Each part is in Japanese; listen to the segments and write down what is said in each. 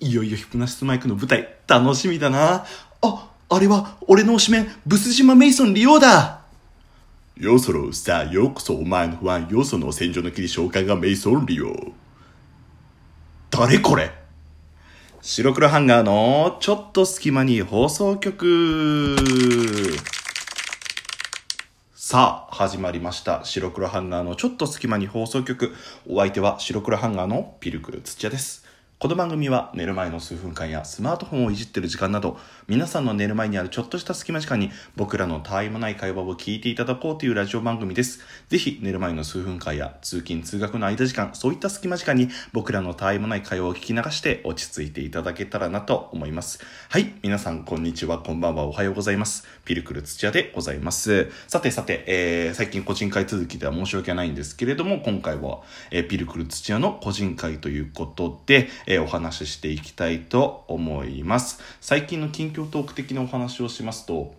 いよいよヒプノシスマイクの舞台、楽しみだな。あ、あれは、俺の推しメン、ブス島メイソン利用だよそろ、さあ、ようこそお前の不安、よその戦場の切り紹介がメイソン利用。誰これ？白黒ハンガーのちょっと隙間に放送局さあ、始まりました。白黒ハンガーのちょっと隙間に放送局。お相手は白黒ハンガーのピルクル土屋です。この番組は寝る前の数分間やスマートフォンをいじってる時間など、皆さんの寝る前にあるちょっとした隙間時間に僕らのたわいもない会話を聞いていただこうというラジオ番組です。ぜひ寝る前の数分間や通勤通学の間時間、そういった隙間時間に僕らのたわいもない会話を聞き流して落ち着いていただけたらなと思います。はい、皆さんこんにちは、こんばんは、おはようございます。ピルクル土屋でございます。さてさて、えー、最近個人会続きでは申し訳ないんですけれども、今回は、えーピルクル土屋の個人会ということで、えーお話ししていきたいと思います。最近の近況トーク的なお話をしますと、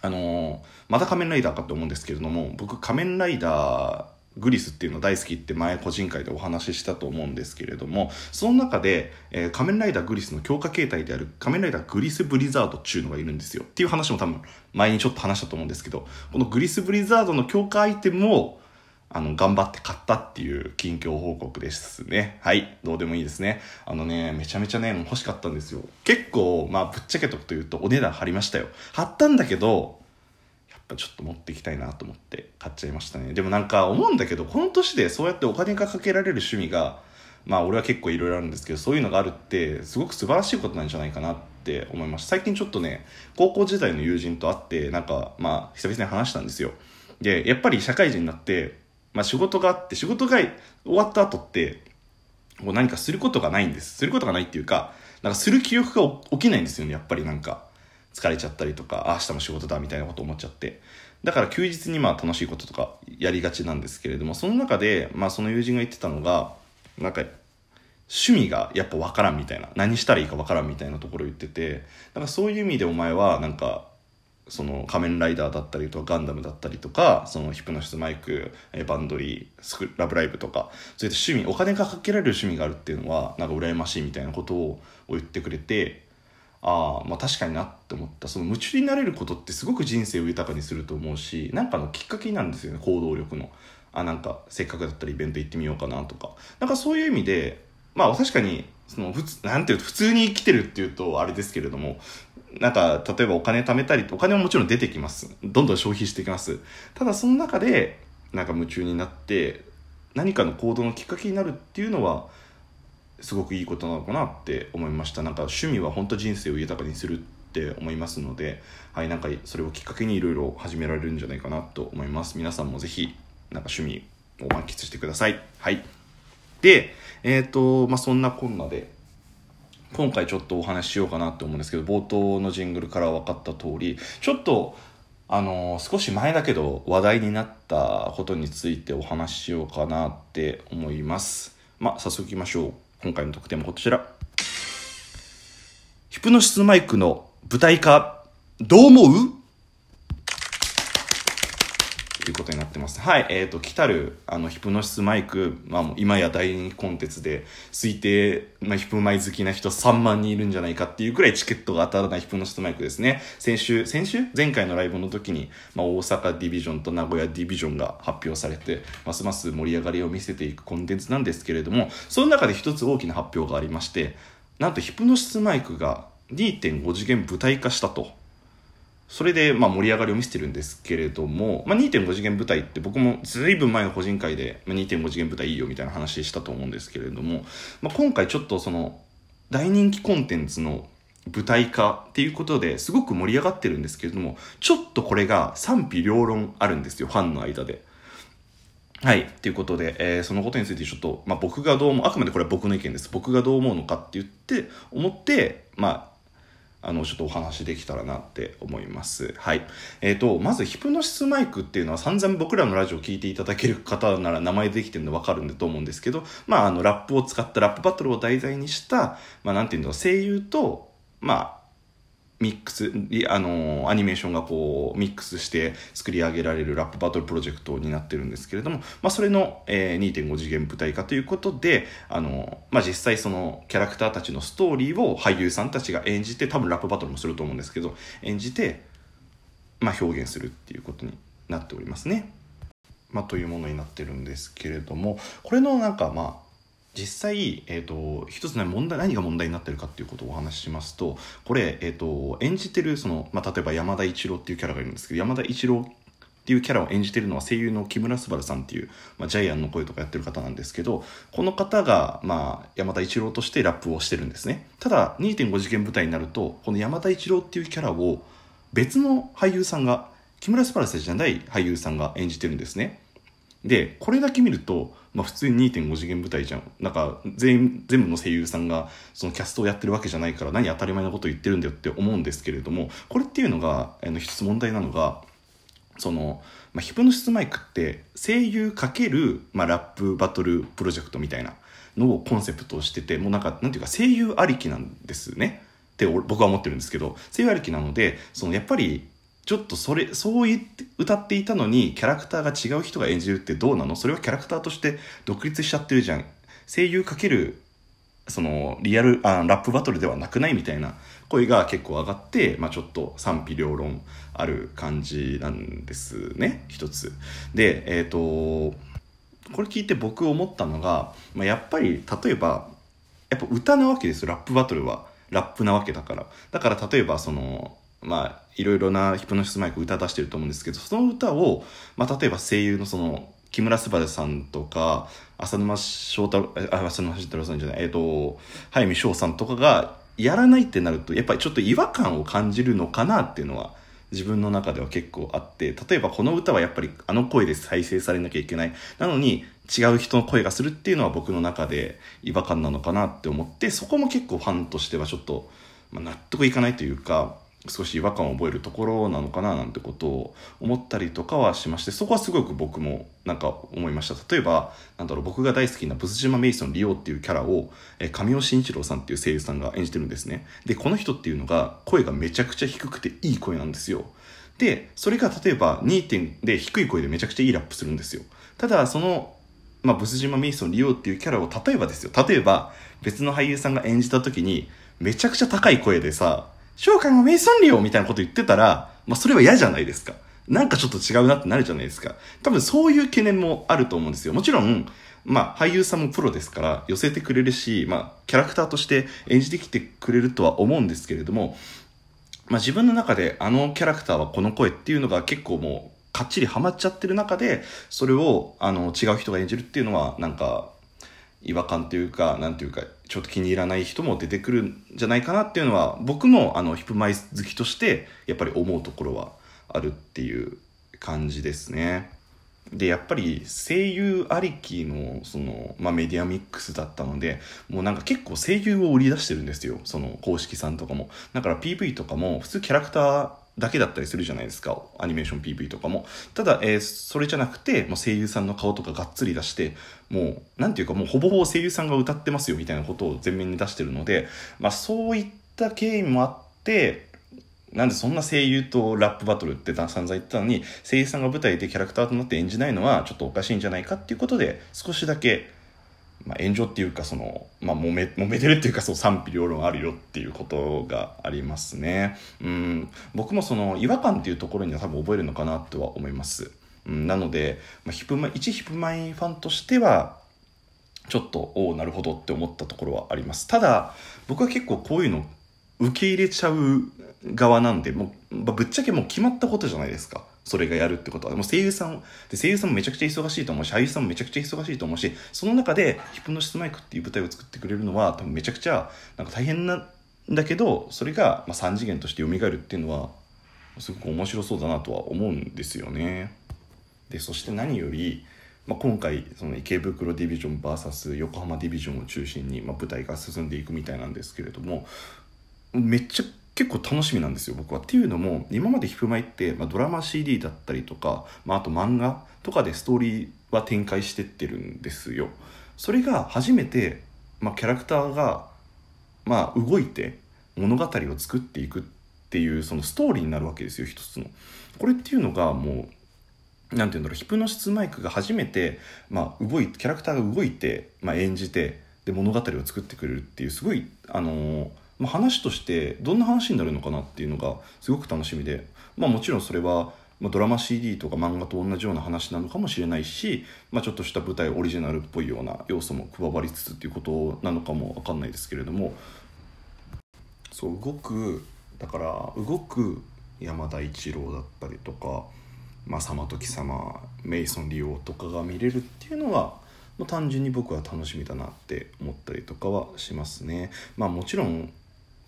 あのーまた仮面ライダーかと思うんですけれども、僕仮面ライダー、グリスっていうの大好きって前個人会でお話ししたと思うんですけれども、その中で、えー仮面ライダーグリスの強化形態である仮面ライダーグリスブリザードっていうのがいるんですよ。っていう話も多分前にちょっと話したと思うんですけど、このグリスブリザードの強化アイテムをあの、頑張って買ったっていう近況報告ですね。はい。どうでもいいですね。あのね、めちゃめちゃね、欲しかったんですよ。結構、まあ、ぶっちゃけとくと言うと、お値段張りましたよ。張ったんだけど、やっぱちょっと持っていきたいなと思って買っちゃいましたね。でもなんか思うんだけど、この年でそうやってお金がかけられる趣味が、まあ俺は結構いろいろあるんですけど、そういうのがあるって、すごく素晴らしいことなんじゃないかなって思いました。最近ちょっとね、高校時代の友人と会って、なんか、まあ、久々に話したんですよ。で、やっぱり社会人になって、まあ仕事があって、仕事が終わった後って、こう何かすることがないんです。することがないっていうか、なんかする記憶が起きないんですよね、やっぱりなんか。疲れちゃったりとか、明日も仕事だみたいなこと思っちゃって。だから休日にまあ楽しいこととかやりがちなんですけれども、その中で、まあその友人が言ってたのが、なんか、趣味がやっぱ分からんみたいな。何したらいいか分からんみたいなところ言ってて、だからそういう意味でお前はなんか、その仮面ライダーだったりとかガンダムだったりとかそのヒプノシスマイクえバンドリースクラブライブとかそういった趣味お金がかけられる趣味があるっていうのはなんか羨ましいみたいなことを言ってくれてああまあ確かになって思った。その夢中になれることってすごく人生を豊かにすると思うしなんかのきっかけなんですよね行動力の。あなんかせっかくだったらイベント行ってみようかなとか。なんかそういう意味でまあ確かにその普通なんていうと普通に生きてるっていうとあれですけれどもなんか、例えばお金貯めたり、お金ももちろん出てきます。どんどん消費してきます。ただその中で、なんか夢中になって、何かの行動のきっかけになるっていうのは、すごくいいことなのかなって思いました。なんか趣味は本当人生を豊かにするって思いますので、はい、なんかそれをきっかけにいろいろ始められるんじゃないかなと思います。皆さんもぜひ、なんか趣味を満喫してください。はい。で、えっ、と、まあ、そんなこんなで、今回ちょっとお話ししようかなと思うんですけど冒頭のジングルから分かった通りちょっとあの少し前だけど話題になったことについてお話ししようかなって思います。まあ早速いきましょう。今回の特典もこちら。ヒプノシスマイクの舞台化どう思う？ということになってます。はい。えっ、と、来たる、あの、ヒプノシスマイク、まあ、もう今や大人気コンテンツで、推定、まあ、ヒプマイ好きな人3万人いるんじゃないかっていうくらいチケットが当たらないヒプノシスマイクですね。先週、先週？前回のライブの時に、まあ、大阪ディビジョンと名古屋ディビジョンが発表されて、ますます盛り上がりを見せていくコンテンツなんですけれども、その中で一つ大きな発表がありまして、なんとヒプノシスマイクが2.5次元舞台化したと。それで、まあ、盛り上がりを見せてるんですけれども、まあ、2.5次元舞台って僕もずいぶん前の個人会で、まあ、2.5次元舞台いいよみたいな話したと思うんですけれども、まあ、今回ちょっとその大人気コンテンツの舞台化っていうことですごく盛り上がってるんですけれどもちょっとこれが賛否両論あるんですよファンの間で。はい。ということで、えーそのことについてちょっと、まあ、僕がどう思う、あくまでこれは僕の意見です。僕がどう思うのかって言って、思って、まあ、あの、ちょっとお話できたらなって思います。はい。えっ、と、まず、ヒプノシスマイクっていうのは散々僕らのラジオを聞いていただける方なら名前できてるの分かるんだと思うんですけど、まあ、あの、ラップを使ったラップバトルを題材にした、まあ、なんていうの、声優と、まあ、ミックスあのアニメーションがこうミックスして作り上げられるラップバトルプロジェクトになってるんですけれども、まあ、それの、えー、2.5次元舞台化ということであの、まあ、実際そのキャラクターたちのストーリーを俳優さんたちが演じて多分ラップバトルもすると思うんですけど演じて、まあ、表現するっていうことになっておりますね。まあ、というものになってるんですけれどもこれのなんかまあ実際、えーと、一つの問題何が問題になってるかっていうことをお話ししますとこれ、えーと、演じてるその、まあ、例えば山田一郎っていうキャラがいるんですけど山田一郎っていうキャラを演じてるのは声優の木村昴さんっていう、まあ、ジャイアンの声とかやってる方なんですけどこの方が、まあ、山田一郎としてラップをしてるんですね。ただ2.5次元舞台になるとこの山田一郎っていうキャラを別の俳優さんが木村昴さんじゃない俳優さんが演じてるんですね。でこれだけ見ると、まあ、普通に2.5次元舞台じゃん。なんか全全部の声優さんがそのキャストをやってるわけじゃないから何当たり前のこと言ってるんだよって思うんですけれどもこれっていうのがあの一つ問題なのがその、まあ、ヒプノシスマイクって声優×、まあ、ラップバトルプロジェクトみたいなのをコンセプトをしててもうなんかなんていうか声優ありきなんですね。って僕は思ってるんですけど声優ありきなのでそのやっぱりちょっとそれそう言って歌っていたのにキャラクターが違う人が演じるってどうなの？それはキャラクターとして独立しちゃってるじゃん。声優かけるそのリアルあラップバトルではなくないみたいな声が結構上がって、まあ、ちょっと賛否両論ある感じなんですね。一つ。でえっ、ー、とこれ聞いて僕思ったのが、まあ、やっぱり例えばやっぱ歌なわけですよラップバトルは。ラップなわけだから。だから例えばそのまあいろいろなヒプノシスマイク歌出してると思うんですけどその歌を、まあ、例えば声優のその木村昴さんとか浅沼翔太郎あ浅沼翔太郎さんじゃないえっ、ー、と早見翔さんとかがやらないってなるとやっぱりちょっと違和感を感じるのかなっていうのは自分の中では結構あって例えばこの歌はやっぱりあの声で再生されなきゃいけない。なのに違う人の声がするっていうのは僕の中で違和感なのかなって思ってそこも結構ファンとしてはちょっと、まあ、納得いかないというか少し違和感を覚えるところなのかななんてことを思ったりとかはしましてそこはすごく僕もなんか思いました。例えばなんだろう僕が大好きなブス島メイソンリオっていうキャラを、神尾慎一郎さんっていう声優さんが演じてるんですね。でこの人っていうのが声がめちゃくちゃ低くていい声なんですよ。でそれが例えば2点で低い声でめちゃくちゃいいラップするんですよ。ただそのまあ、ブス島メイソンリオっていうキャラを例えばですよ。例えば別の俳優さんが演じた時にめちゃくちゃ高い声でさ召喚はメイソンリオみたいなこと言ってたら、まあ、それは嫌じゃないですか。なんかちょっと違うなってなるじゃないですか。多分そういう懸念もあると思うんですよ。もちろん、まあ、俳優さんもプロですから寄せてくれるし、まあ、キャラクターとして演じてきてくれるとは思うんですけれども、まあ、自分の中であのキャラクターはこの声っていうのが結構もうかっちりハマっちゃってる中でそれをあの違う人が演じるっていうのはなんか違和感というかなんていうかちょっと気に入らない人も出てくるんじゃないかなっていうのは僕もあのヒップマイ好きとしてやっぱり思うところはあるっていう感じですね。でやっぱり声優ありきのその、まあ、メディアミックスだったのでもうなんか結構声優を売り出してるんですよその公式さんとかもだから PV とかも普通キャラクターだけだったりするじゃないですか。アニメーション PV とかも。ただ、えー、それじゃなくてもう声優さんの顔とかがっつり出してもうなんていうかもうほぼほぼ声優さんが歌ってますよみたいなことを前面に出してるので、まあ、そういった経緯もあってなんでそんな声優とラップバトルって散々言ってたのに声優さんが舞台でキャラクターとなって演じないのはちょっとおかしいんじゃないかっていうことで少しだけまあ、炎上っていうかその、まあ、揉め揉めてるっていうかそう賛否両論あるよっていうことがありますね。うん。僕もその違和感っていうところには多分覚えるのかなとは思います、うん、なので、まあ、ヒプマ一ヒプマイファンとしてはちょっとおおなるほどって思ったところはあります。ただ僕は結構こういうの受け入れちゃう側なんでもう、まあぶっちゃけもう決まったことじゃないですか。それがやるってことは。でも声優さん、で声優さんもめちゃくちゃ忙しいと思うし、俳優さんもめちゃくちゃ忙しいと思うし、その中でヒプノシスマイクっていう舞台を作ってくれるのは多分めちゃくちゃなんか大変なんだけど、それがま3次元として蘇るっていうのは、すごく面白そうだなとは思うんですよね。で、そして何より、まあ、今回その池袋ディビジョン VS 横浜ディビジョンを中心に、ま、舞台が進んでいくみたいなんですけれどもめっちゃ結構楽しみなんですよ僕は。っていうのも今までヒプマイって、まあ、ドラマ CD だったりとか、まあ、あと漫画とかでストーリーは展開してってるんですよ。それが初めて、まあ、キャラクターが、まあ、動いて物語を作っていくっていうそのストーリーになるわけですよ一つの。これっていうのがもうなんていうんだろうヒプノシスマイクが初めて、まあ、動いキャラクターが動いて、まあ、演じてで物語を作ってくれるっていうすごいあのーまあ、話としてどんな話になるのかなっていうのがすごく楽しみで、まあ、もちろんそれは、まあ、ドラマ CD とか漫画と同じような話なのかもしれないし、まあ、ちょっとした舞台オリジナルっぽいような要素も加わりつつっていうことなのかも分かんないですけれどもそう動くだから動く山田一郎だったりとか、まあ、様時様メイソン・リオとかが見れるっていうのはもう単純に僕は楽しみだなって思ったりとかはしますね。まあもちろん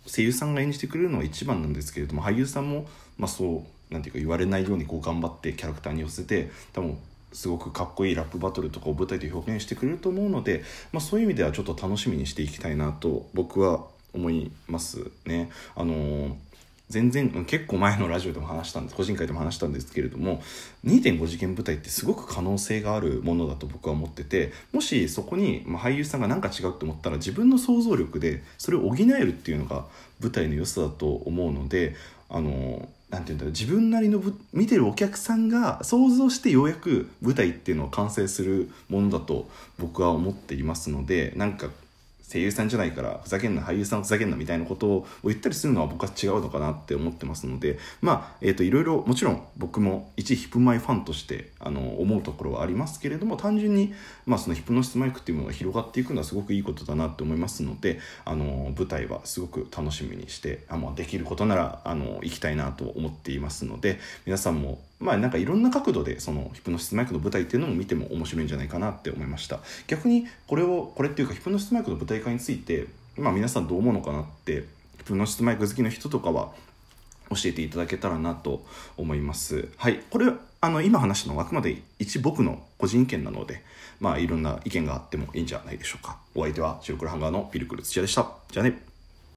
声優さんが演じてくれるのは一番なんですけれども俳優さんも、まあ、そうなんていうか言われないようにこう頑張ってキャラクターに寄せて多分すごくかっこいいラップバトルとかを舞台で表現してくれると思うので、まあ、そういう意味ではちょっと楽しみにしていきたいなと僕は思いますね。あのー全然結構前のラジオでも話したんです個人会でも話したんですけれども2.5次元舞台ってすごく可能性があるものだと僕は思っててもしそこに、俳優さんが何か違うと思ったら自分の想像力でそれを補えるっていうのが舞台の良さだと思うのであのなんていうんだろう自分なりの見てるお客さんが想像してようやく舞台っていうのを完成するものだと僕は思っていますのでなんか声優さんじゃないからふざけんな俳優さんふざけんなみたいなことを言ったりするのは僕は違うのかなって思ってますのでまあえっ、ー、といろいろもちろん僕も一ヒプマイファンとしてあの思うところはありますけれども単純に、まあ、そのヒプノシスマイクっていうものが広がっていくのはすごくいいことだなって思いますのであの舞台はすごく楽しみにしてあ、ま、できることならあの行きたいなと思っていますので皆さんもまあなんかいろんな角度でそのヒプノシスマイクの舞台っていうのも見ても面白いんじゃないかなって思いました。逆にこれをこれっていうかヒプノシスマイクの舞台化についてまあ皆さんどう思うのかなってヒプノシスマイク好きの人とかは教えていただけたらなと思います。はい。これあの今話したのはあくまで一僕の個人意見なのでまあいろんな意見があってもいいんじゃないでしょうか。お相手は白黒ハンガーのピルクル土屋でした。じゃあね。